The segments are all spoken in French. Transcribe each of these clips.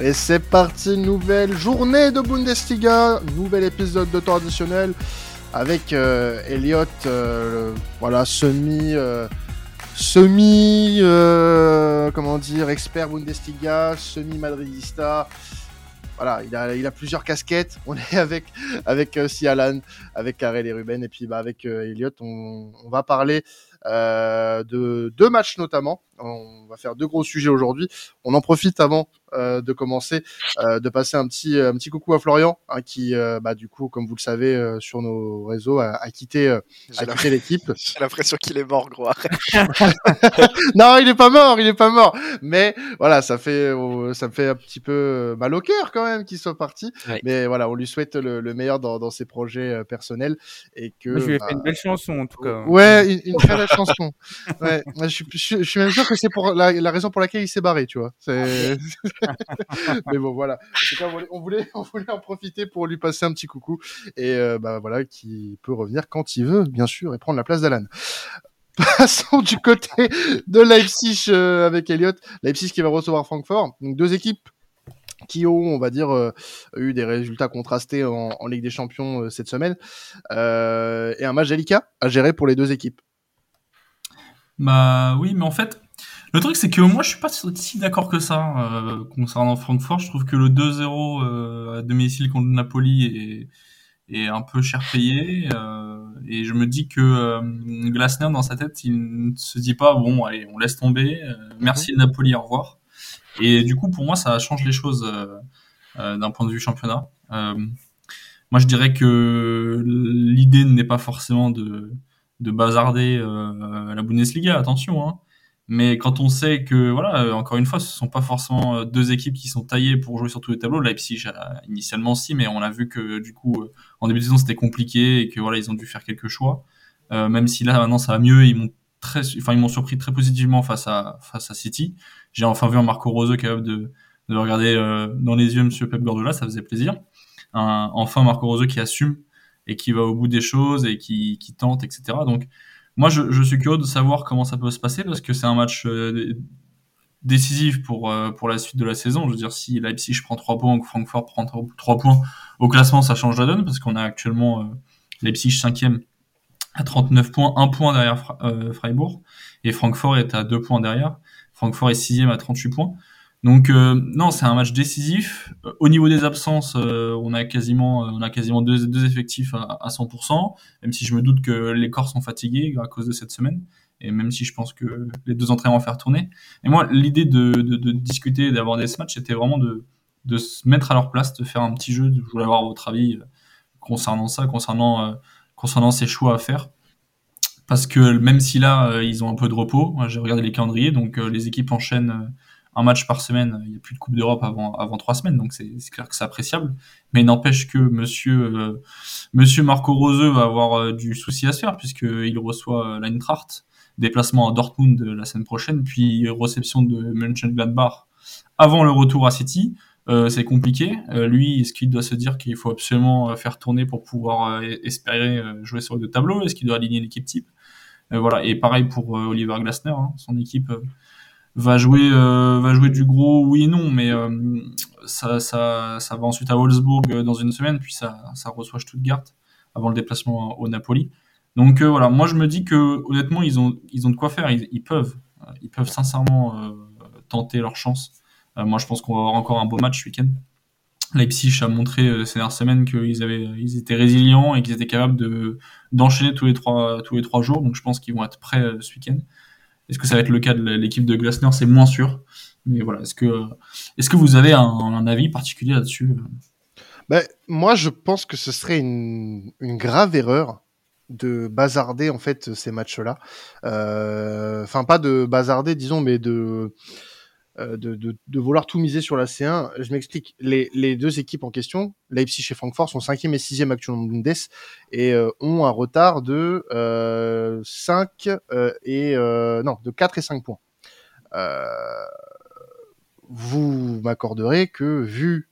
Et c'est parti, nouvelle journée de Bundesliga, nouvel épisode de temps additionnel avec euh, Elliot, euh, voilà, semi, euh, semi, euh, comment dire, expert Bundesliga, semi madridista. Voilà, il a, il a plusieurs casquettes. On est avec avec euh, Sialan, avec Karel et Ruben, et puis bah, avec euh, Elliot, on, on va parler de deux matchs notamment. On va faire deux gros sujets aujourd'hui. On en profite avant euh, de commencer, euh, de passer un petit un petit coucou à Florian, hein, qui euh, bah, du coup, comme vous le savez, euh, sur nos réseaux, a, a quitté euh, a quitté l'équipe. j'ai l'impression qu'il est mort, gros. Non, il est pas mort, il est pas mort. Mais voilà, ça fait euh, ça me fait un petit peu euh, mal au cœur quand même qu'il soit parti. Ouais. Mais voilà, on lui souhaite le, le meilleur dans, dans ses projets euh, personnels et que. Moi, je lui ai bah, fait une belle chanson en tout cas. Ouais, une, une très belle chanson. Ouais, je, je suis même sûr que c'est pour la, la raison pour laquelle il s'est barré, tu vois. C'est... Mais bon, voilà. En tout cas, on voulait, on voulait, on voulait en profiter pour lui passer un petit coucou et euh, bah voilà, qui peut revenir quand il veut, bien sûr, et prendre la place d'Alan. Passons du côté de Leipzig euh, avec Elliot. Leipzig qui va recevoir Francfort. Donc deux équipes qui ont, on va dire, euh, eu des résultats contrastés en, en Ligue des Champions euh, cette semaine. Euh, et un match délicat à gérer pour les deux équipes. Bah oui, mais en fait, le truc c'est que moi je suis pas si d'accord que ça euh, concernant Francfort. Je trouve que le 2-0 euh, à domicile contre Napoli est, est un peu cher payé. euh, et je me dis que euh, Glasner dans sa tête, il ne se dit pas bon, allez, on laisse tomber. euh, merci le Napoli, au revoir. Et du coup, pour moi, ça change les choses euh, euh, d'un point de vue championnat. Euh, moi, je dirais que l'idée n'est pas forcément de de bazarder euh, la Bundesliga, attention. Hein. Mais quand on sait que, voilà, euh, encore une fois, ce sont pas forcément euh, deux équipes qui sont taillées pour jouer sur tous les tableaux. Leipzig, initialement, si, mais on a vu que, du coup, euh, en début de saison, c'était compliqué et que, voilà, ils ont dû faire quelques choix. Euh, même si là, maintenant, ça va mieux, ils m'ont très, enfin, ils m'ont surpris très positivement face à, face à City. J'ai enfin vu un Marco Rose capable de, de regarder euh, dans les yeux Monsieur Pep Guardiola, ça faisait plaisir. Un, enfin, Marco Rose qui assume et qui va au bout des choses et qui, qui tente, etc. Donc, moi, je, je suis curieux de savoir comment ça peut se passer parce que c'est un match euh, décisif pour, euh, pour la suite de la saison. Je veux dire, si Leipzig prend 3 points ou que Francfort prend 3 points au classement, ça change la donne parce qu'on a actuellement euh, Leipzig 5e à 39 points, 1 point derrière Freiburg et Francfort est à 2 points derrière. Francfort est 6e à 38 points. Donc euh, non, c'est un match décisif. Euh, Au niveau des absences, euh, on a quasiment, on a quasiment deux, effectifs à, à 100%. Même si je me doute que les corps sont fatigués à cause de cette semaine, et même si je pense que les deux entraînements vont faire tourner. Et moi, l'idée de, discuter, et d'aborder ce match, c'était vraiment de, se mettre à leur place, de faire un petit jeu. Je voulais avoir votre avis concernant ça, concernant concernant ces choix à faire. Parce que même si là, ils ont un peu de repos, j'ai regardé les calendriers, donc les équipes enchaînent un match par semaine. Il n'y a plus de Coupe d'Europe avant, trois semaines, donc c'est clair que c'est appréciable. Mais n'empêche que monsieur, euh, Marco Rose va avoir euh, du souci à se faire, puisqu'il reçoit euh, l'Eintracht, déplacement à Dortmund la semaine prochaine, puis réception de Mönchengladbach avant le retour à City. C'est compliqué. Lui, est-ce qu'il doit se dire qu'il faut absolument faire tourner pour pouvoir espérer jouer sur les deux tableaux? Est-ce qu'il doit aligner l'équipe type? Voilà. Et pareil pour Oliver Glasner. hein. Son équipe va jouer, euh, va jouer du gros oui et non, mais euh, ça, ça, ça va ensuite à Wolfsburg euh, dans une semaine, puis ça, ça reçoit Stuttgart avant le déplacement au Napoli. Donc voilà, moi je me dis que honnêtement ils ont, ils ont de quoi faire. Ils, peuvent, ils peuvent sincèrement tenter leur chance. Moi, je pense qu'on va avoir encore un beau match ce week-end. Leipzig a montré ces dernières semaines qu'ils avaient, ils étaient résilients et qu'ils étaient capables de d'enchaîner tous les trois tous les trois jours. Donc, je pense qu'ils vont être prêts ce week-end. Est-ce que ça va être le cas de l'équipe de Glasner? C'est moins sûr. Mais voilà, est-ce que est-ce que vous avez un, avis particulier là-dessus? Ben, moi, je pense que ce serait une, grave erreur de bazarder en fait ces matchs-là. Euh, Enfin, pas de bazarder, disons, mais de de, de, vouloir tout miser sur la C1. Je m'explique. Les, deux équipes en question, Leipzig et Francfort, sont cinquième et sixième actuellement en Bundes et euh, ont un retard de euh, 5 euh, et euh, non de 4 et 5 points. Euh, vous m'accorderez que vu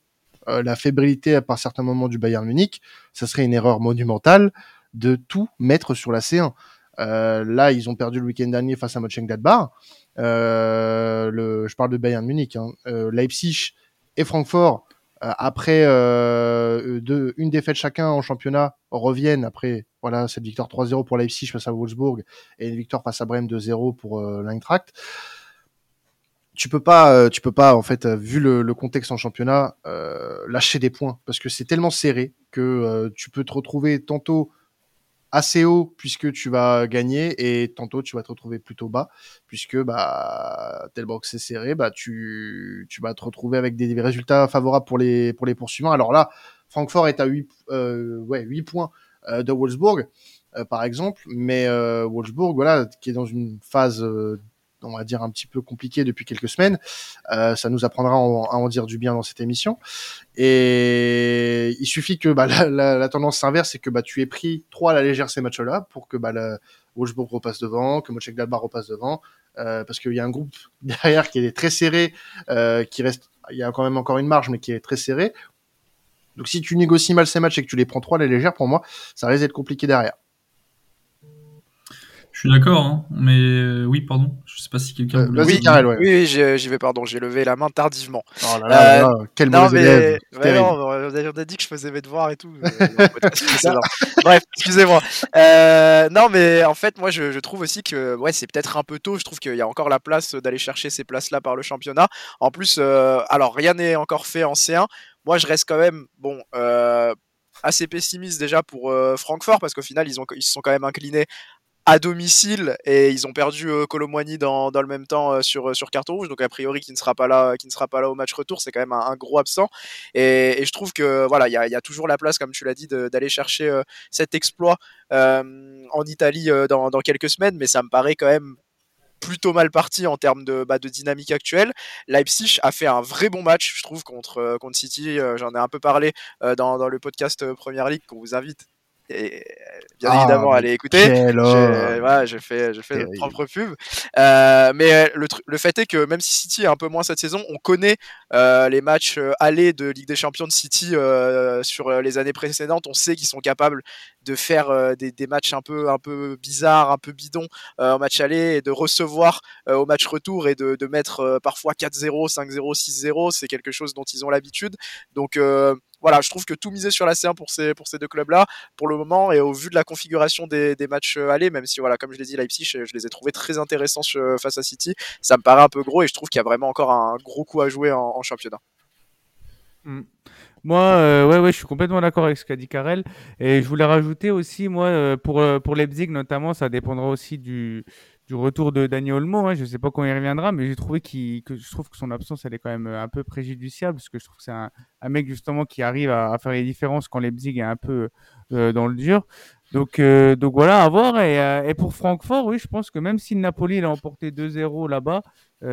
euh, la fébrilité à par certains moments du Bayern Munich, ça serait une erreur monumentale de tout mettre sur la C1. Euh, là, ils ont perdu le week-end dernier face à Mönchengladbach. Euh, le, je parle de Bayern Munich. Hein. Euh, Leipzig et Francfort, après deux, une défaite chacun en championnat, reviennent après voilà cette victoire 3-0 pour Leipzig face à Wolfsburg et une victoire face à Brême 2-0 pour l'Eintracht tu peux pas, tu peux pas en fait, vu le, le contexte en championnat, euh, lâcher des points parce que c'est tellement serré que tu peux te retrouver tantôt assez haut puisque tu vas gagner et tantôt tu vas te retrouver plutôt bas puisque bah tellement que c'est serré bah tu tu vas te retrouver avec des, résultats favorables pour les pour les poursuivants. Alors là Francfort est à 8 euh, ouais 8 points euh, de Wolfsburg euh, par exemple mais Wolfsburg voilà qui est dans une phase on va dire un petit peu compliqué depuis quelques semaines. Euh, ça nous apprendra à en, dire du bien dans cette émission. Et il suffit que bah, la, tendance s'inverse, c'est que bah, tu aies pris trois à la légère ces matchs-là pour que bah, Wolfsburg repasse devant, que Mönchengladbach repasse devant, euh, parce qu'il y a un groupe derrière qui est très serré, euh, qui reste, il y a quand même encore une marge, mais qui est très serré. Donc si tu négocies mal ces matchs et que tu les prends trois à la légère, pour moi, ça risque d'être compliqué derrière. Je suis d'accord, hein, mais euh, oui, pardon. Je sais pas si quelqu'un. Euh, oui, Karel, ouais. oui, j'y vais, pardon. J'ai levé la main tardivement. Oh là là, euh, quel non, mais... ouais, non, on a dit que je faisais mes devoirs et tout. Bref, excusez-moi. non, mais en fait, moi, je, je trouve aussi que ouais, c'est peut-être un peu tôt. Je trouve qu'il y a encore la place d'aller chercher ces places-là par le championnat. En plus, alors rien n'est encore fait en C1. Moi, je reste quand même bon assez pessimiste déjà pour Francfort parce qu'au final ils, ont, ils se sont quand même inclinés à domicile et ils ont perdu euh, dans, dans, le même temps euh, sur, sur carton rouge donc a priori qui ne sera pas là qui ne sera pas là au match retour c'est quand même un, gros absent et, je trouve que voilà il y a, toujours la place comme tu l'as dit d'aller chercher euh, cet exploit euh, en Italie dans, dans, quelques semaines mais ça me paraît quand même plutôt mal parti en termes de, bah, de dynamique actuelle. Leipzig a fait un vrai bon match, je trouve, contre, contre City. J'en ai un peu parlé dans, dans, le podcast Première Ligue qu'on vous invite et bien ah, évidemment allez écouter. Je, voilà, fais, je fais propre pub. Euh, mais euh, le, le, fait est que même si City est un peu moins cette saison, on connaît euh, les matchs euh, allés de Ligue des Champions de City euh, sur les années précédentes. On sait qu'ils sont capables de faire des, des, matchs un peu, un peu bizarres, un peu bidons en match aller et de recevoir au match retour et de, de mettre parfois 4-0, 5-0, 6-0. C'est quelque chose dont ils ont l'habitude. Donc voilà, je trouve que tout miser sur la C1 pour ces, pour ces deux clubs-là, pour le moment, et au vu de la configuration des, des matchs euh, allés, même si, voilà, comme je l'ai dit, Leipzig, je, les ai trouvés très intéressants face à City, ça me paraît un peu gros et je trouve qu'il y a vraiment encore un gros coup à jouer en, championnat. Hmm. Moi, euh, ouais, ouais, je suis complètement d'accord avec ce qu'a dit Karel. Et je voulais rajouter aussi, moi, euh, pour, pour Leipzig notamment, ça dépendra aussi du, du retour de Daniel Olmo. Je ne sais pas quand il reviendra, mais j'ai trouvé qu que je trouve que son absence elle est quand même euh, un peu préjudiciable parce que je trouve que c'est un, mec justement qui arrive à, faire les différences quand Leipzig est un peu euh, dans le dur. Donc, euh, voilà, à voir. Et, pour Francfort, oui, je pense que même si Napoli a emporté 2-0 là-bas,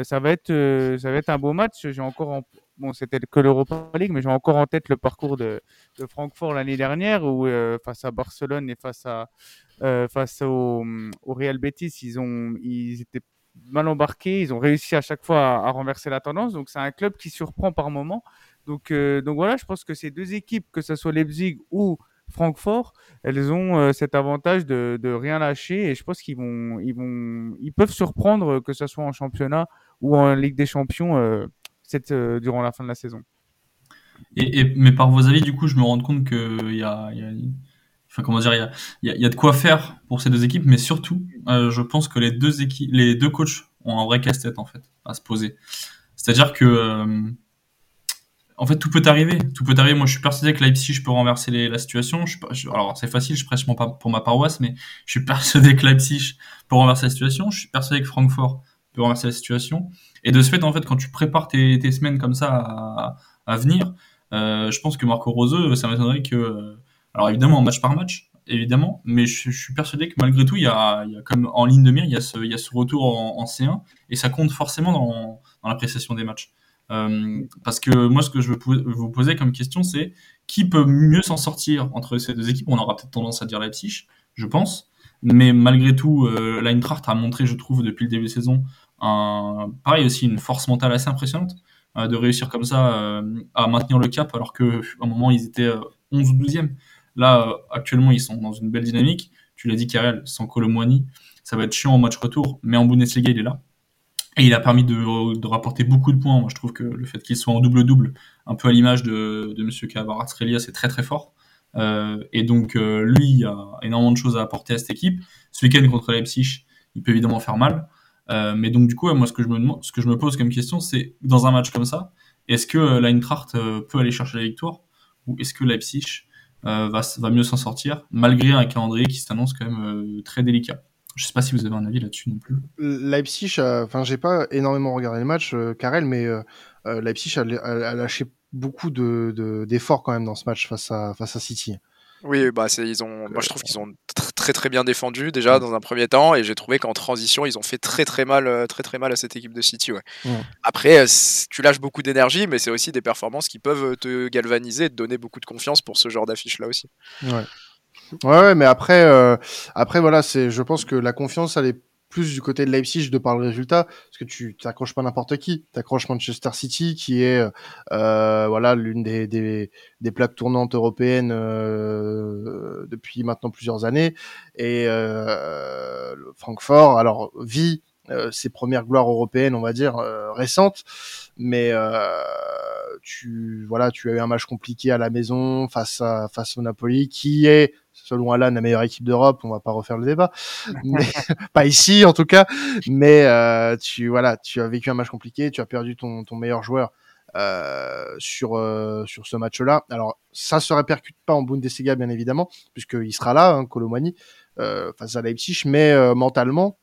ça va être ça va être un beau match. J'ai encore en, bon, c'était que l'Europa League, mais j'ai encore en tête le parcours de, de Francfort l'année dernière où face à Barcelone et face à euh, face au, au, Real Betis, ils, ont, ils étaient mal embarqués, ils ont réussi à chaque fois à, à renverser la tendance. Donc c'est un club qui surprend par moment. Donc, euh, donc voilà, je pense que ces deux équipes, que ce soit Leipzig ou Francfort, elles ont euh, cet avantage de, de, rien lâcher et je pense qu'ils vont, ils vont, ils peuvent surprendre que ce soit en championnat ou en Ligue des Champions euh, euh, durant la fin de la saison. Et, mais par vos avis, du coup, je me rends compte qu'il y a, comment dire, y a, de quoi faire pour ces deux équipes, mais surtout, euh, je pense que les deux les deux coachs ont un vrai casse-tête en fait à se poser. C'est-à-dire que euh, en fait, tout peut arriver. Tout peut arriver. Moi, je suis persuadé que Leipzig peut renverser la situation. Alors, c'est facile, je prêche pour ma paroisse, mais je suis persuadé que Leipzig peut renverser la situation. Je suis persuadé que Francfort peut renverser la situation. Et de ce fait, en fait, quand tu prépares tes, semaines comme ça à, venir, euh, je pense que Marco Rose, ça m'étonnerait que alors évidemment, match par match, évidemment, mais je, suis persuadé que malgré tout, il y a, y a comme en ligne de mire, il y a ce, y a ce retour en, en C1 et ça compte forcément dans, dans l'appréciation des matchs. Euh, parce que moi, ce que je veux vous poser comme question, c'est qui peut mieux s'en sortir entre ces deux équipes? On aura peut-être tendance à dire Leipzig, je pense, mais malgré tout, euh, l'Eintracht a montré, je trouve, depuis le début de saison, pareil aussi une force mentale assez impressionnante euh, de réussir comme ça euh, à maintenir le cap, alors que à un moment ils étaient 11 ou 12e. Là, euh, actuellement, ils sont dans une belle dynamique. Tu l'as dit, Karel, sans Colomwani, ça va être chiant en match retour, mais en Bundesliga, il est là. Et il a permis de, rapporter beaucoup de points. Moi, je trouve que le fait qu'il soit en double-double, un peu à l'image de, de Kavaratskhelia, c'est très très fort. Euh, et donc, euh, lui, il a énormément de choses à apporter à cette équipe. Ce week-end contre Leipzig, il peut évidemment faire mal. Euh, mais donc, du coup, moi, ce que je me, pose comme question, c'est dans un match comme ça, est-ce que euh, l'Eintracht euh, peut aller chercher la victoire? Ou est-ce que Leipzig va, mieux s'en sortir malgré un calendrier qui s'annonce quand même très délicat? Je sais pas si vous avez un avis là-dessus non plus. Leipzig, enfin, j'ai pas énormément regardé le match, Karel, mais Leipzig a, lâché beaucoup de d'efforts quand même dans ce match face à City. Oui, bah ils ont. Moi, je trouve qu'ils ont très très bien défendu déjà dans un premier temps, et j'ai trouvé qu'en transition, ils ont fait très très mal, euh, très très mal à cette équipe de City. Ouais. Après, euh, tu lâches beaucoup d'énergie, mais c'est aussi des performances qui peuvent te galvaniser, et te donner beaucoup de confiance pour ce genre d'affiche là aussi. Ouais. Ouais, mais après, euh, après voilà, c'est, je pense que la confiance, elle est plus du côté de Leipzig de par le résultat, parce que tu t'accroches pas n'importe qui, t'accroches Manchester City qui est euh, voilà l'une des, des, plaques tournantes européennes euh, depuis maintenant plusieurs années, et euh, Francfort alors vit ses premières gloires européennes, on va dire euh, récentes, mais euh, tu voilà, tu as eu un match compliqué à la maison face à face au Napoli, qui est selon Alan, la meilleure équipe d'Europe. On va pas refaire le débat, mais pas ici en tout cas. Mais euh, tu voilà, tu as vécu un match compliqué, tu as perdu ton, ton meilleur joueur euh, sur euh, sur ce match-là. Alors ça se répercute pas en Bundesliga bien évidemment, puisqu'il sera là, hein, Colomani, euh, face à Leipzig, mais euh, mentalement,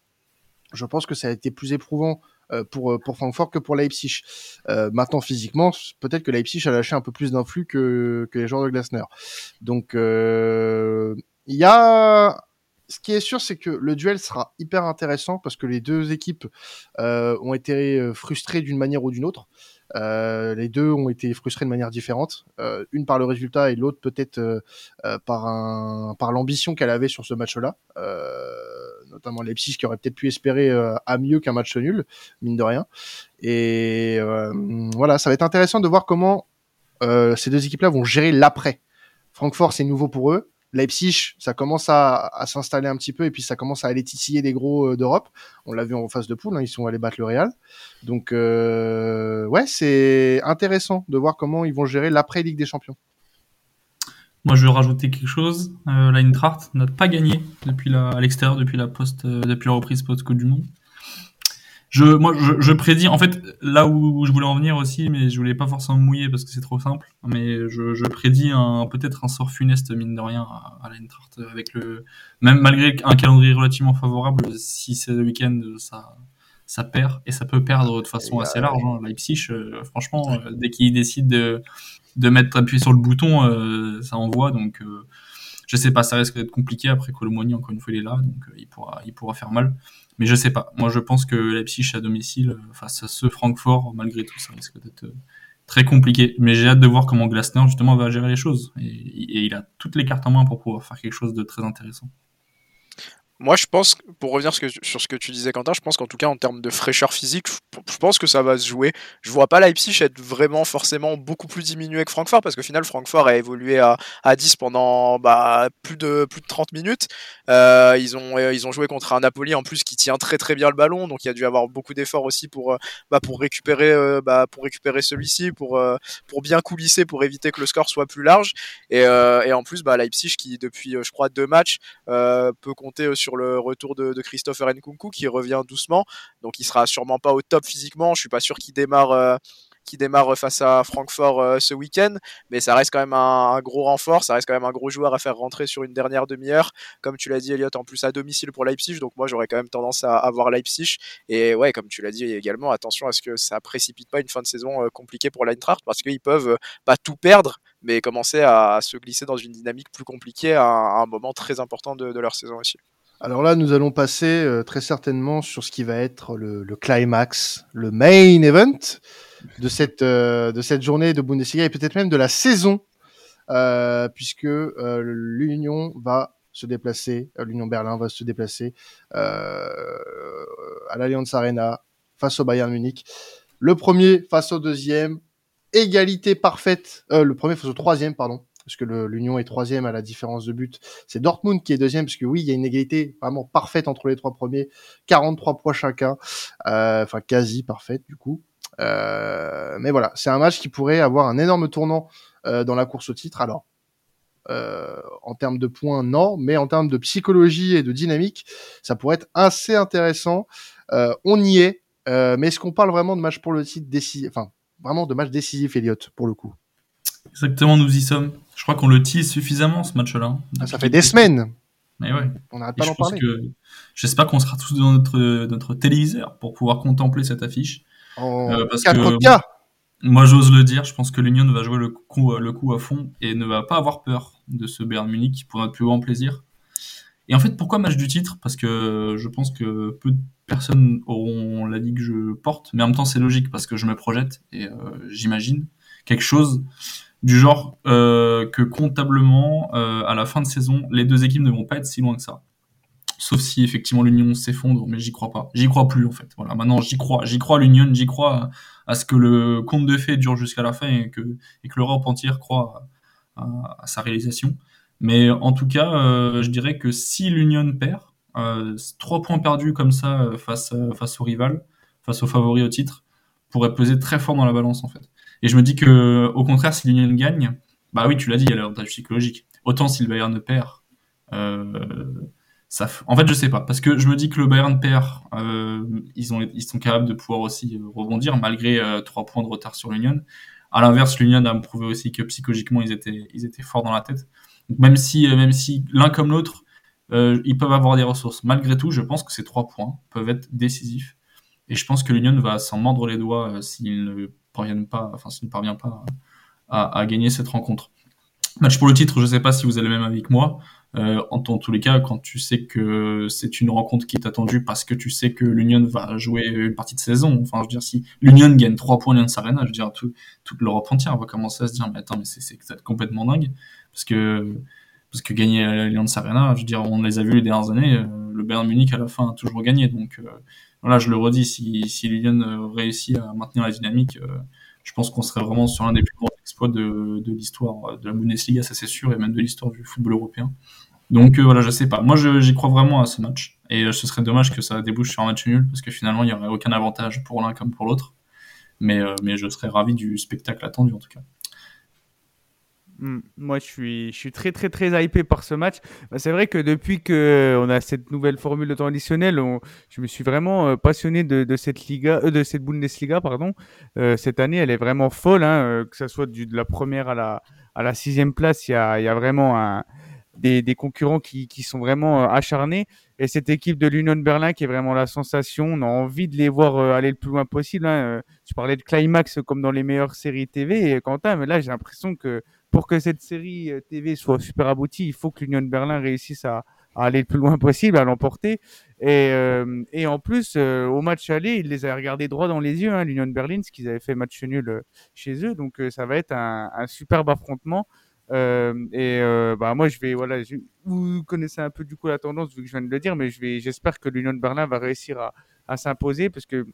je pense que ça a été plus éprouvant euh, pour, euh, pour Francfort que pour Leipzig. Euh, maintenant, physiquement, peut-être que Leipzig a lâché un peu plus d'influx que, que les joueurs de Glasner. Donc, il y a ce qui est sûr, c'est que le duel sera hyper intéressant parce que les deux équipes euh, ont été frustrées d'une manière ou d'une autre. Euh, les deux ont été frustrés de manière différente, euh, une par le résultat et l'autre peut-être euh, par par l'ambition qu'elle avait sur ce match-là, notamment Leipzig qui aurait peut-être pu espérer à mieux qu'un match nul, mine de rien. Et voilà, ça va être intéressant de voir comment ces deux équipes-là vont gérer l'après. Francfort, c'est nouveau pour eux. Leipzig, ça commence à, s'installer un petit peu et puis ça commence à aller titiller des gros euh, d'Europe. On l'a vu en phase de poule, hein, ils sont allés battre le Real. Donc euh, ouais, c'est intéressant de voir comment ils vont gérer l'après Ligue des Champions. Moi, je veux rajouter quelque chose. Euh, L'Eintracht n'a pas gagné depuis la, à l'extérieur depuis la post, euh, depuis la reprise post-Coupe du Monde je, moi, je, je, prédis, en fait, là où, je voulais en venir aussi, mais je voulais pas forcément mouiller parce que c'est trop simple, mais je, je prédis un, peut-être un sort funeste, mine de rien, à, à l'Eintracht, avec le, même malgré un calendrier relativement favorable, si c'est le week-end, ça, ça perd, et ça peut perdre de façon assez large, hein. Leipzig, euh, franchement, euh, dès qu'il décide de, de mettre appuyé sur le bouton, euh, ça envoie, donc, je sais pas, ça risque d'être compliqué, après Colomoni, encore une fois, il est là, donc il pourra, il pourra faire mal. Mais je sais pas. Moi, je pense que Leipzig à domicile euh, face à ce Francfort, malgré tout, ça risque d'être euh, très compliqué. Mais j'ai hâte de voir comment Glasner justement va gérer les choses. Et, il a toutes les cartes en main pour pouvoir faire quelque chose de très intéressant. Moi, je pense, pour revenir sur ce que tu disais, Quentin, je pense qu'en tout cas, en termes de fraîcheur physique, je pense que ça va se jouer. Je vois pas Leipzig être vraiment forcément beaucoup plus diminué que Francfort, parce qu'au final, Francfort a évolué à, à 10 pendant bah, plus, de, plus de 30 minutes. Euh, ils, ont, euh, ils ont joué contre un Napoli en plus qui tient très très bien le ballon, donc il y a dû avoir beaucoup d'efforts aussi pour, euh, bah, pour récupérer, bah, récupérer celui-ci, pour, pour bien coulisser, pour éviter que le score soit plus large. Et, en plus, Leipzig qui, depuis, je crois, deux matchs, peut compter sur le retour de, de Christopher Nkunku qui revient doucement. Donc il sera sûrement pas au top physiquement. Je suis pas sûr qu'il démarre euh, démarre face à Francfort euh, ce week-end, mais ça reste quand même un, gros renfort, ça reste quand même un gros joueur à faire rentrer sur une dernière demi-heure, comme tu l'as dit Elliot, en plus à domicile pour Leipzig, donc moi j'aurais quand même tendance à avoir Leipzig, et ouais, comme tu l'as dit également, attention à ce que ça précipite pas une fin de saison euh, compliquée pour l'Eintracht, parce qu'ils peuvent pas tout perdre, mais commencer à se glisser dans une dynamique plus compliquée à un, moment très important de leur saison aussi. Alors là, nous allons passer euh, très certainement sur ce qui va être le, climax, le main event de cette, euh, de cette journée de Bundesliga et peut-être même de la saison, euh, puisque l'Union va se déplacer, l'Union Berlin va se déplacer à l'Allianz Arena face au Bayern Munich. Le premier face au deuxième, égalité parfaite, le premier face au troisième, pardon, parce que l'Union est troisième à la différence de but. C'est Dortmund qui est deuxième, parce que oui, il y a une égalité vraiment parfaite entre les trois premiers, 43 points chacun, euh, enfin quasi parfaite du coup. Euh, mais voilà, c'est un match qui pourrait avoir un énorme tournant euh, dans la course au titre. Alors, en termes de points, non, mais en termes de psychologie et de dynamique, ça pourrait être assez intéressant. On y est, mais est-ce qu'on parle vraiment de match pour le titre décisif, enfin vraiment de match décisif, Elliot, pour le coup? Exactement, nous y sommes. Je crois qu'on le tease suffisamment ce match-là. Ah, ça fait des semaines. Mais ouais. On n'arrête pas d'en parler. J'espère qu'on sera tous dans notre, notre téléviseur pour pouvoir contempler cette affiche. En euh, 4K. Moi, j'ose le dire. Je pense que l'Union va jouer le coup, le coup à fond et ne va pas avoir peur de ce Bayern Munich pour notre plus grand plaisir. Et en fait, pourquoi match du titre? Parce que je pense que peu de personnes auront la ligue que je porte, mais en même temps, c'est logique parce que je me projette et euh, j'imagine quelque chose du genre euh, que comptablement, euh, à la fin de saison, les deux équipes ne vont pas être si loin que ça. Sauf si effectivement l'Union s'effondre, mais j'y crois pas. J'y crois plus en fait. Voilà, maintenant j'y crois. J'y crois à l'Union, j'y crois à, ce que le conte de fées dure jusqu'à la fin et que, et que l'Europe entière croit à, sa réalisation. Mais en tout cas, euh, je dirais que si l'Union perd, trois points perdus comme ça face, face au rival, face au favori au titre, pourrait peser très fort dans la balance en fait. Et je me dis que, au contraire, si l'Union gagne, bah oui, tu l'as dit, il y a l'avantage psychologique. Autant si le Bayern perd, euh, ça, en fait, je sais pas, parce que je me dis que le Bayern perd, euh, ils, ont, ils sont capables de pouvoir aussi euh, rebondir malgré euh, trois points de retard sur l'Union. À l'inverse, l'Union a prouvé aussi que psychologiquement ils étaient, ils étaient forts dans la tête. Donc même si, euh, même si l'un comme l'autre, ils peuvent avoir des ressources. Malgré tout, je pense que ces trois points peuvent être décisifs. Et je pense que l'Union va s'en mordre les doigts s'ils ne parviennent pas, enfin s'ils ne parvient pas à, à, gagner cette rencontre. Match pour le titre, je sais pas si vous le même que moi. Euh, en, tous les cas, quand tu sais que c'est une rencontre qui est attendue parce que tu sais que l'Union va jouer une partie de saison. Enfin, je veux dire, si l'Union gagne 3 points l'Allianz Arena, je veux dire, tout, toute l'Europe entière va commencer à se dire, mais attends, mais c'est complètement dingue. Parce que, parce que gagner l'Allianz Arena, je veux dire, on les a vus les dernières années, euh, le Bayern Munich à la fin a toujours gagné. Donc, euh, voilà, je le redis, si, si l'Union réussit à maintenir la dynamique, je pense qu'on serait vraiment sur l'un des plus grands exploits de, l'histoire de la Bundesliga, ça c'est sûr, et même de l'histoire du football européen. Donc euh, voilà, je sais pas. Moi, j'y crois vraiment à ce match. Et euh, ce serait dommage que ça débouche sur un match nul, parce que finalement, il n'y aurait aucun avantage pour l'un comme pour l'autre. Euh, mais je serais ravi du spectacle attendu, en tout cas. Hmm. Moi, je suis, je suis très, très, très hypé par ce match. Bah, c'est vrai que depuis qu'on a cette nouvelle formule temps additionnel, je me suis vraiment passionné de, cette Liga, de cette Bundesliga, pardon. cette année, elle est vraiment folle, hein, que ce soit de la première à la, à la sixième place, il y a, y a vraiment des, des concurrents qui, qui, sont vraiment euh, acharnés. Et cette équipe de l'Union Berlin qui est vraiment la sensation, on a envie de les voir euh, aller le plus loin possible. Hein. Tu parlais de climax comme dans les meilleures séries TV, et Quentin, mais là j'ai l'impression que pour que cette série euh, TV soit super aboutie, il faut que l'Union Berlin réussisse à, aller le plus loin possible, à l'emporter. Et, euh, en plus, au match aller, ils les avaient regardés droit dans les yeux, hein, l'Union Berlin, ce qu'ils avaient fait match nul chez eux. Donc ça va être un, superbe affrontement. Euh, et euh, bah moi je vais voilà, vous connaissez un peu du coup la tendance vu que je viens de le dire, mais j'espère que l'Union de Berlin va réussir à, à s'imposer parce que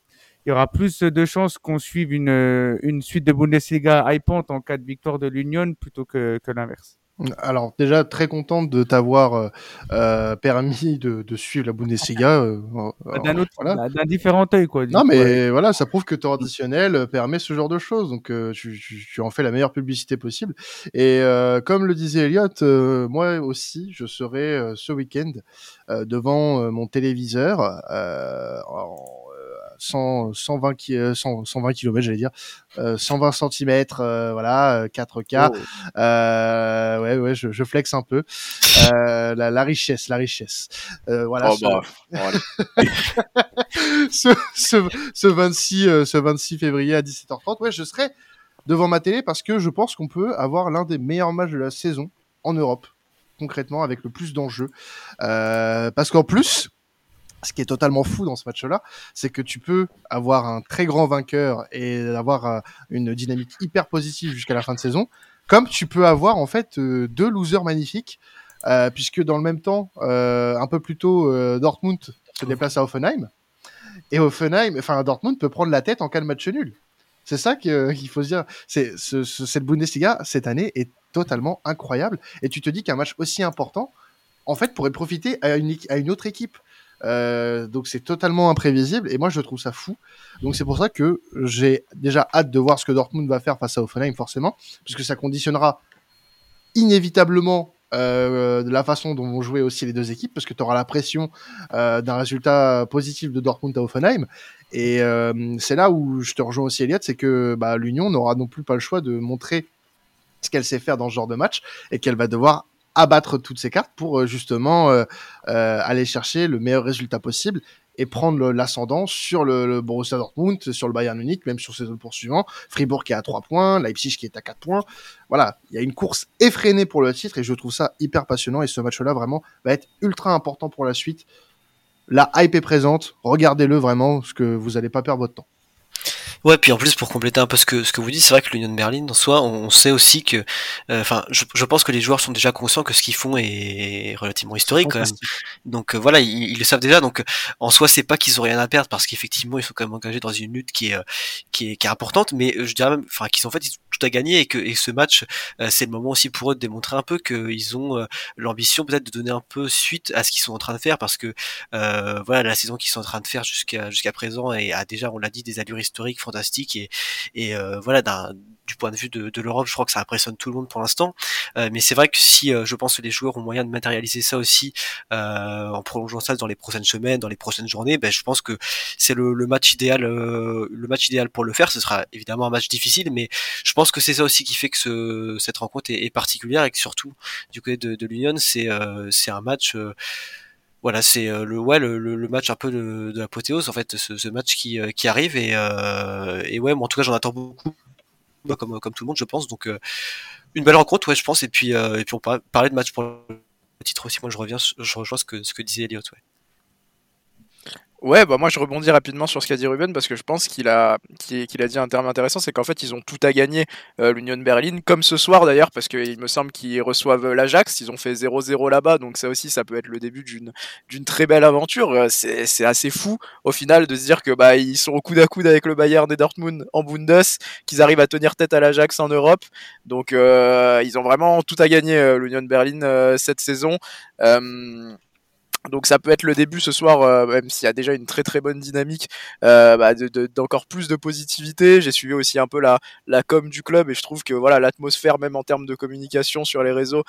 il y aura plus de chances qu'on suive une, une suite de Bundesliga hypante en cas de victoire de l'Union plutôt que l'inverse. Alors déjà très contente de t'avoir euh, euh permis de, de, suivre la Bundesliga. Euh, bah, d'un voilà. d'un différent œil quoi. Non mais voilà, ça prouve que traditionnel euh, permet ce genre de choses, donc euh, tu, tu, tu, en fais la meilleure publicité possible. Et comme le disait Elliot, moi aussi je serai ce week-end devant mon téléviseur en 100, 120, 120 km, j'allais dire, 120 cm, euh, voilà, 4K. Euh, oh. Euh, ouais, ouais, je, je, flex un peu. Euh, la, la, richesse, la richesse. voilà. Oh, bah, ce, ce, ce, 26, ce 26 février à 17h30, ouais, je serai devant ma télé parce que je pense qu'on peut avoir l'un des meilleurs matchs de la saison en Europe concrètement avec le plus d'enjeux. Euh, parce qu'en plus, ce qui est totalement fou dans ce match-là, c'est que tu peux avoir un très grand vainqueur et avoir euh, une dynamique hyper positive jusqu'à la fin de saison, comme tu peux avoir en fait euh, deux losers magnifiques, euh, puisque dans le même temps, euh, un peu plus tôt, euh, Dortmund se déplace à Offenheim, et Offenheim, enfin Dortmund peut prendre la tête en cas de match nul. C'est ça qu'il faut se dire. C'est ce, cette Bundesliga cette année est totalement incroyable. Et tu te dis qu'un match aussi important, en fait, pourrait profiter à une, à une autre équipe. Euh, donc c'est totalement imprévisible et moi je trouve ça fou. Donc c'est pour ça que j'ai déjà hâte de voir ce que Dortmund va faire face à Offenheim forcément, puisque ça conditionnera inévitablement euh, la façon dont vont jouer aussi les deux équipes, parce que tu auras la pression euh, d'un résultat positif de Dortmund à Offenheim. Et c'est là où je te rejoins aussi, Elliot, c'est que bah, l'Union n'aura non plus pas le choix de montrer ce qu'elle sait faire dans ce genre de match et qu'elle va devoir abattre toutes ses cartes pour euh, justement euh, euh, aller chercher le meilleur résultat possible et prendre l'ascendant sur le, Borussia Dortmund, sur le Bayern Munich, même sur ses autres poursuivants. Fribourg qui est à 3 points, Leipzig qui est à 4 points. Voilà, il y a une course effrénée pour le titre et je trouve ça hyper passionnant et ce match-là vraiment va être ultra important pour la suite. La hype est présente, regardez-le vraiment parce que vous n'allez pas perdre votre temps. Ouais, puis en plus pour compléter un peu ce que ce que vous dites, c'est vrai que l'Union de Berlin, en soi, on, sait aussi que, euh, enfin, je, je, pense que les joueurs sont déjà conscients que ce qu'ils font est relativement historique quand même. Donc euh, voilà, ils, le savent déjà. Donc en soi, c'est pas qu'ils ont rien à perdre parce qu'effectivement, ils sont quand même engagés dans une lutte qui est euh, qui est, qui est importante, mais je dirais même, enfin, qu'ils ont en fait tout à gagner et que et ce match, c'est le moment aussi pour eux de démontrer un peu qu'ils ont l'ambition peut-être de donner un peu suite à ce qu'ils sont en train de faire parce que voilà, la saison qu'ils sont en train de faire jusqu'à jusqu'à présent et a déjà, on l'a dit, des allures historiques et, euh, voilà du point de vue de, l'Europe, je crois que ça impressionne tout le monde pour l'instant. Euh, mais c'est vrai que si euh, je pense que les joueurs ont moyen de matérialiser ça aussi en prolongeant ça dans les prochaines semaines, dans les prochaines journées, ben, je pense que c'est le, match idéal, le match idéal pour le faire. Ce sera évidemment un match difficile, mais je pense que c'est ça aussi qui fait que ce, cette rencontre est, est, particulière et que surtout du côté de, de l'Union, c'est c'est un match voilà, c'est euh, le ouais le, match un peu de, de l'apothéose en fait, ce, match qui, euh, qui arrive et, euh, et ouais, en tout cas j'en attends beaucoup, comme comme tout le monde je pense. Donc une belle rencontre, ouais, je pense. Et puis et puis on parlait de match pour le titre aussi. Moi je reviens, je rejoins ce que ce que disait Elliot, ouais. Ouais, bah moi je rebondis rapidement sur ce qu'a dit Ruben parce que je pense qu'il a, qu'il a dit un terme intéressant, c'est qu'en fait ils ont tout à gagner euh, l'Union Berlin, comme ce soir d'ailleurs, parce qu'il me semble qu'ils reçoivent l'Ajax, ils ont fait 0-0 là-bas, donc ça aussi ça peut être le début d'une, d'une très belle aventure. Euh, c'est, assez fou au final de se dire que bah ils sont au coude à coude avec le Bayern et Dortmund en Bundes, qu'ils arrivent à tenir tête à l'Ajax en Europe, donc euh, ils ont vraiment tout à gagner euh, l'Union Berlin euh, cette saison. Donc ça peut être le début ce soir, euh, même s'il y a déjà une très très bonne dynamique, euh, bah, d'encore plus de positivité. J'ai suivi aussi un peu la, com du club et je trouve que voilà l'atmosphère même en termes de communication sur les réseaux,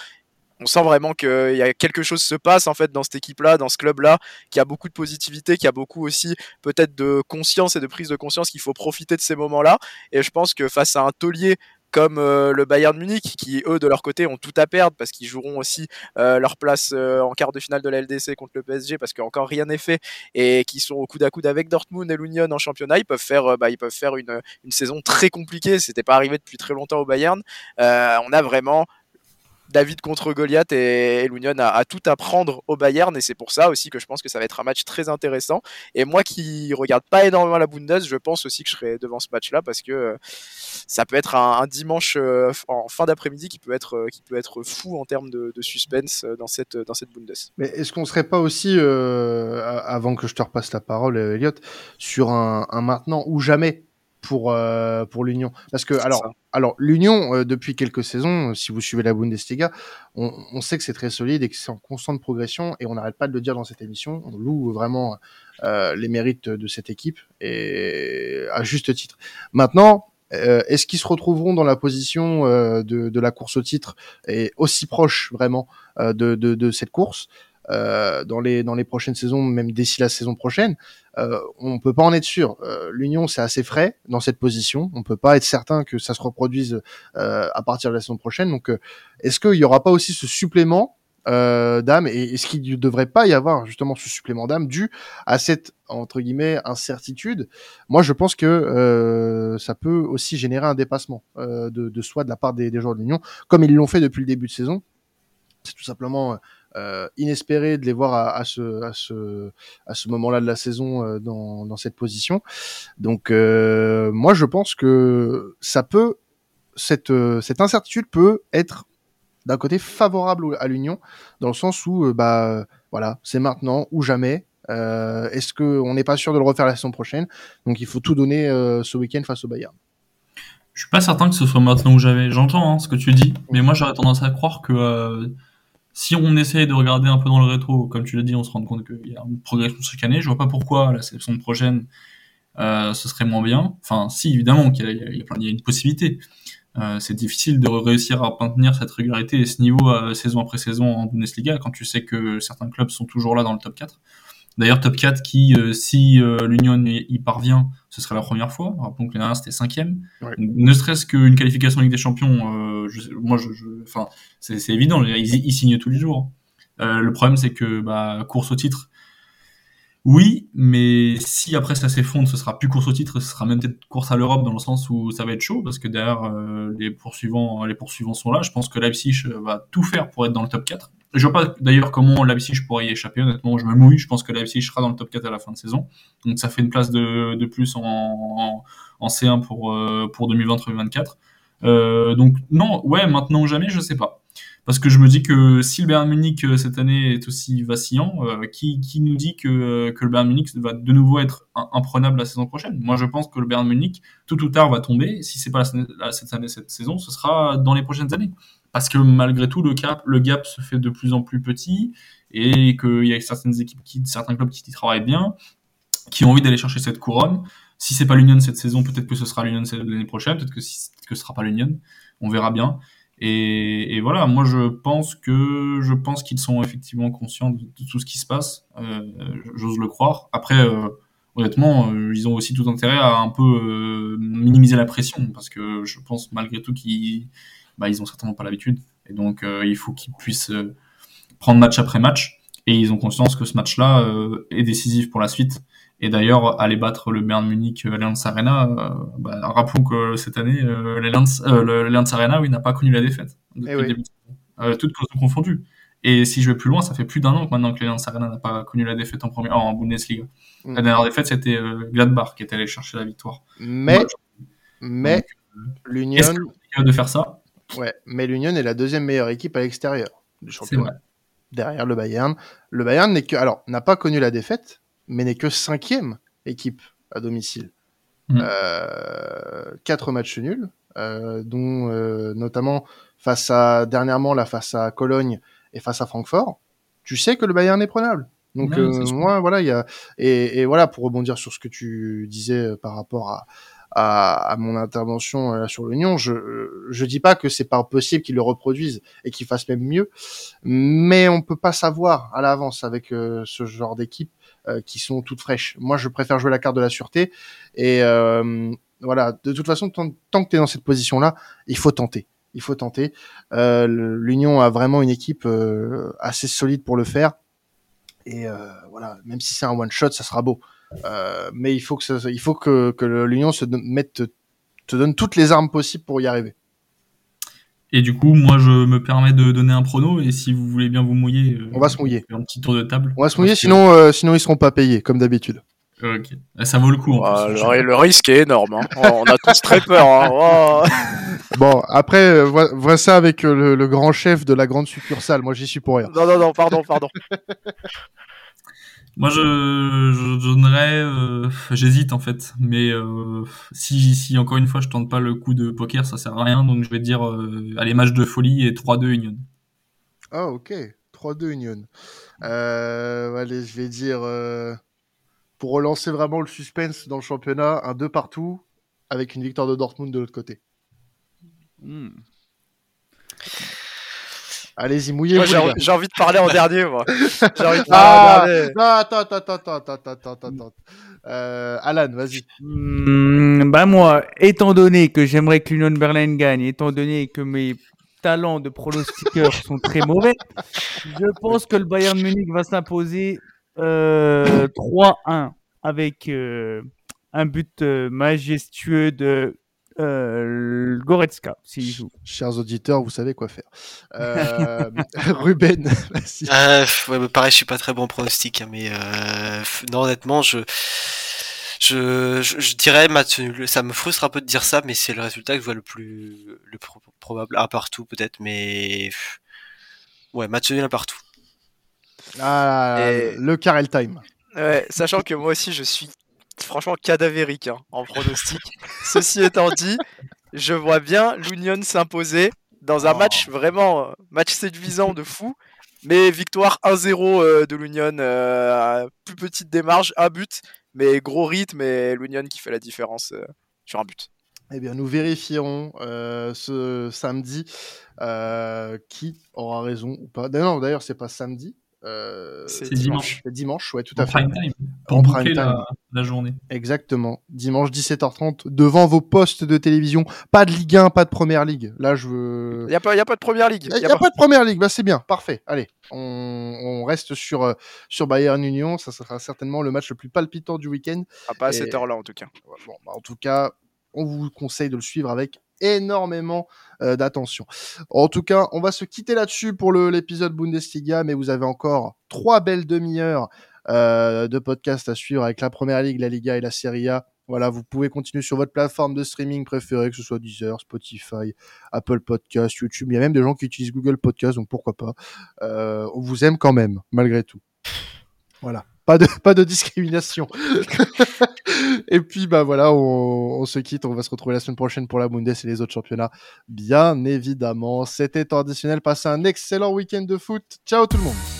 on sent vraiment qu'il y a quelque chose se passe en fait dans cette équipe-là, dans ce club-là, qui a beaucoup de positivité, qui a beaucoup aussi peut-être de conscience et de prise de conscience qu'il faut profiter de ces moments-là. Et je pense que face à un taulier comme euh, le Bayern Munich, qui eux de leur côté ont tout à perdre parce qu'ils joueront aussi euh, leur place euh, en quart de finale de la LDC contre le PSG parce qu'encore rien n'est fait et qui sont au coude à coude avec Dortmund et l'Union en championnat, ils peuvent faire, bah, ils peuvent faire une, une saison très compliquée. C'était pas arrivé depuis très longtemps au Bayern. on a vraiment David contre Goliath et, l'Union a, tout à prendre au Bayern et c'est pour ça aussi que je pense que ça va être un match très intéressant. Et moi qui regarde pas énormément la Bundes, je pense aussi que je serai devant ce match-là parce que euh, ça peut être un, dimanche euh, en fin d'après-midi qui peut être euh, qui peut être fou en termes de, suspense dans cette dans cette Bundes. Mais est-ce qu'on serait pas aussi avant que je te repasse la parole, Elliot, sur un, un maintenant ou jamais pour euh, pour l'Union. Parce que alors alors l'Union euh, depuis quelques saisons si vous suivez la Bundesliga on, on sait que c'est très solide et que c'est en constante progression et on n'arrête pas de le dire dans cette émission on loue vraiment euh, les mérites de cette équipe et à juste titre. Maintenant est-ce qu'ils se retrouveront dans la position de, de, la course au titre et aussi proche vraiment de, de, de cette course? euh, dans les dans les prochaines saisons, même d'ici la saison prochaine, euh, on peut pas en être sûr. Euh, L'Union c'est assez frais dans cette position, on peut pas être certain que ça se reproduise euh, à partir de la saison prochaine. Donc, euh, est-ce qu'il y aura pas aussi ce supplément euh, d'âme et est-ce qu'il ne devrait pas y avoir justement ce supplément d'âme dû à cette entre guillemets incertitude? Moi, je pense que euh, ça peut aussi générer un dépassement euh, de, de soi de la part des, des joueurs de l'Union, comme ils l'ont fait depuis le début de saison. C'est tout simplement euh, inespéré de les voir à, à ce, à ce, à ce moment-là de la saison euh, dans, dans cette position. Donc euh, moi je pense que ça peut cette, cette incertitude peut être d'un côté favorable à l'Union dans le sens où bah voilà c'est maintenant ou jamais. Est-ce qu'on n'est pas sûr de le refaire la saison prochaine? Donc il faut tout donner ce week-end face au Bayern. Je suis pas certain que ce soit maintenant où j'avais. J'entends hein, ce que tu dis, mais moi j'aurais tendance à croire que si on essaye de regarder un peu dans le rétro, comme tu l'as dit, on se rend compte qu'il y a une progression chaque année. Je vois pas pourquoi la sélection prochaine euh, ce serait moins bien. Enfin, si évidemment qu'il y, y, y, a une possibilité. Euh, c'est difficile de réussir à maintenir cette régularité et ce niveau euh, saison après saison en Bundesliga quand tu sais que certains clubs sont toujours là dans le top 4. D'ailleurs, top 4 qui, euh, si euh, l'Union y parvient, ce serait la première fois. Rappelons que l'année dernière, c'était cinquième. Ouais. Ne serait-ce qu'une qualification Ligue des Champions, euh, je, moi, je, enfin, c'est évident, ils, ils, signent tous les jours. le problème, c'est que bah, course au titre, oui, mais si après ça s'effondre, ce sera plus course au titre, ce sera même peut-être course à l'Europe dans le sens où ça va être chaud parce que derrière euh, les poursuivants, les poursuivants sont là. Je pense que Leipzig va tout faire pour être dans le top 4. Je vois pas d'ailleurs comment Leipzig pourrait y échapper. Honnêtement, je me mouille. Je pense que Leipzig sera dans le top 4 à la fin de saison. Donc ça fait une place de, plus en, en, en, C1 pour euh, pour 2020-2024. Euh, donc non, ouais, maintenant ou jamais, je sais pas parce que je me dis que si le Bayern Munich euh, cette année est aussi vacillant, euh, qui, nous dit que, euh, le Bayern Munich va de nouveau être imprenable la saison prochaine? Moi, je pense que le Bayern Munich, tout ou tard, va tomber. Si c'est pas cette année, cette saison, ce sera dans les prochaines années. Parce que malgré tout, le gap, se fait de plus en plus petit et qu'il y a certaines équipes, qui, certains clubs qui y travaillent bien, qui ont envie d'aller chercher cette couronne. Si c'est pas l'Union cette saison, peut-être que ce sera l'Union l'année prochaine, peut-être que, si, que ce sera pas l'Union. On verra bien. Et, voilà, moi je pense que je pense qu'ils sont effectivement conscients de, tout ce qui se passe. Euh, J'ose le croire. Après, euh, honnêtement, euh, ils ont aussi tout intérêt à un peu minimiser la pression parce que je pense malgré tout qu'ils bah, ils ont certainement pas l'habitude et donc euh, il faut qu'ils puissent prendre match après match et ils ont conscience que ce match-là est décisif pour la suite et d'ailleurs, aller battre le Bayern Munich à l'Allianz Arena, euh, bah, rappelons que cette année, euh, l'Allianz euh, Arena, oui, n'a pas connu la défaite. Depuis oui. début euh, toutes causes confondues. Et si je vais plus loin, ça fait plus d'un an que maintenant que l'Allianz Arena n'a pas connu la défaite en, premier, en Bundesliga. Mm. La dernière défaite, c'était euh, Gladbach qui est allé chercher la victoire. Mais, mais l'Union. Est-ce de faire ça? Ouais, mais l'Union est la deuxième meilleure équipe à l'extérieur du championnat. Derrière le Bayern. Le Bayern n'est que, alors, n'a pas connu la défaite, mais n'est que cinquième équipe à domicile. Mmh. Euh, quatre matchs nuls, euh, dont euh, notamment face à dernièrement là face à Cologne et face à Francfort. Tu sais que le Bayern est prenable. Donc Ouais, sûr. moi voilà il y a et, et, voilà pour rebondir sur ce que tu disais par rapport à à, à mon intervention euh, sur l'Union, je je dis pas que c'est pas possible qu'ils le reproduisent et qu'ils fassent même mieux, mais on peut pas savoir à l'avance avec euh, ce genre d'équipe euh, qui sont toutes fraîches. Moi, je préfère jouer la carte de la sûreté et voilà. De toute façon, tant, tant que tu es dans cette position-là, il faut tenter. Il faut tenter. L'Union a vraiment une équipe assez solide pour le faire. Et voilà, même si c'est un one shot, ça sera beau. Euh, mais il faut que ça, il faut que, que l'Union se mette te, donne toutes les armes possibles pour y arriver. Et du coup, moi, je me permets de donner un prono. Et si vous voulez bien vous mouiller, euh, on va se mouiller. Un petit tour de table. On va se mouiller, sinon, euh, sinon ils seront pas payés, comme d'habitude. Ok, ça vaut le coup. Ah, le, le, risque est énorme. Hein. on a tous très peur. Hein. Oh. Bon, après, euh, vois, vois, ça avec euh, le, le, grand chef de la grande succursale. Moi, j'y suis pour rien. Non, non, non, pardon, pardon. Moi, je, je donnerais, euh, j'hésite en fait, mais euh, si, si encore une fois je tente pas le coup de poker, ça sert à rien, donc je vais dire euh, allez match de folie et 3-2 Union. Ah ok, 3-2 Union. Euh, allez, je vais dire euh, pour relancer vraiment le suspense dans le championnat, un 2 partout avec une victoire de Dortmund de l'autre côté. Hmm. Allez-y, mouillez-vous. J'ai envie de parler en dernier, moi. J'ai envie de parler ah, en dernier. Non, attends, attends, attends, attends, attends, attends, attends. Euh, Alan, vas-y. Mmh, bah moi, étant donné que j'aimerais que l'Union Berlin gagne, étant donné que mes talents de pronostiqueur sont très mauvais, je pense que le Bayern Munich va s'imposer euh, 3-1 avec euh, un but euh, majestueux de euh, Goretzka, s'il joue. Chers auditeurs, vous savez quoi faire. Euh, Ruben, euh, ouais, pareil, je suis pas très bon pronostic, hein, mais euh, non, honnêtement, je, je, je, je, dirais match nul. Ça me frustre un peu de dire ça, mais c'est le résultat que je vois le plus, le pro probable. Un partout, peut-être, mais ouais, match nul un partout. Ah, Et... le Carel Time. Ouais, sachant que moi aussi, je suis franchement cadavérique hein, en pronostic. Ceci étant dit, je vois bien l'Union s'imposer dans un Oh. match vraiment euh, match séduisant de fou. Mais victoire 1-0 euh, de l'Union, euh, plus petite démarche, un but, mais gros rythme et l'Union qui fait la différence euh, sur un but. Eh bien, nous vérifierons euh, ce samedi qui aura raison ou pas. Non, d'ailleurs, c'est pas samedi. Euh, C'est dimanche. C'est dimanche, ouais, tout En à fait. prime time. Pour En prime time. la, la journée. Exactement. Dimanche 17h30, devant vos postes de télévision. Pas de Ligue 1, pas de Première Ligue. Là, je veux. Il n'y a, pas- y a pas de première ligue. Il n'y Y a, a pas- pas de première ligue, bah c'est bien, parfait. Allez, on, on reste sur, euh, sur Bayern Union, ça sera certainement le match le plus palpitant du week-end. Ah, pas à Et- cette heure-là en tout cas. Bon, bah, en tout cas, on vous conseille de le suivre avec énormément euh, d'attention. En tout cas, on va se quitter là-dessus pour l'épisode Bundesliga, mais vous avez encore trois belles demi-heures euh, de podcast à suivre avec la Première Ligue, la Liga et la Serie A. Voilà, vous pouvez continuer sur votre plateforme de streaming préférée, que ce soit Deezer, Spotify, Apple Podcast, YouTube. Il y a même des gens qui utilisent Google Podcast, donc pourquoi pas. Euh, on vous aime quand même, malgré tout. Voilà. Pas de, discrimination. et puis, bah voilà, on, on se quitte. On va se retrouver la semaine prochaine pour la Bundes et les autres championnats. Bien évidemment. C'était traditionnel. Passez un excellent week-end de foot. Ciao tout le monde.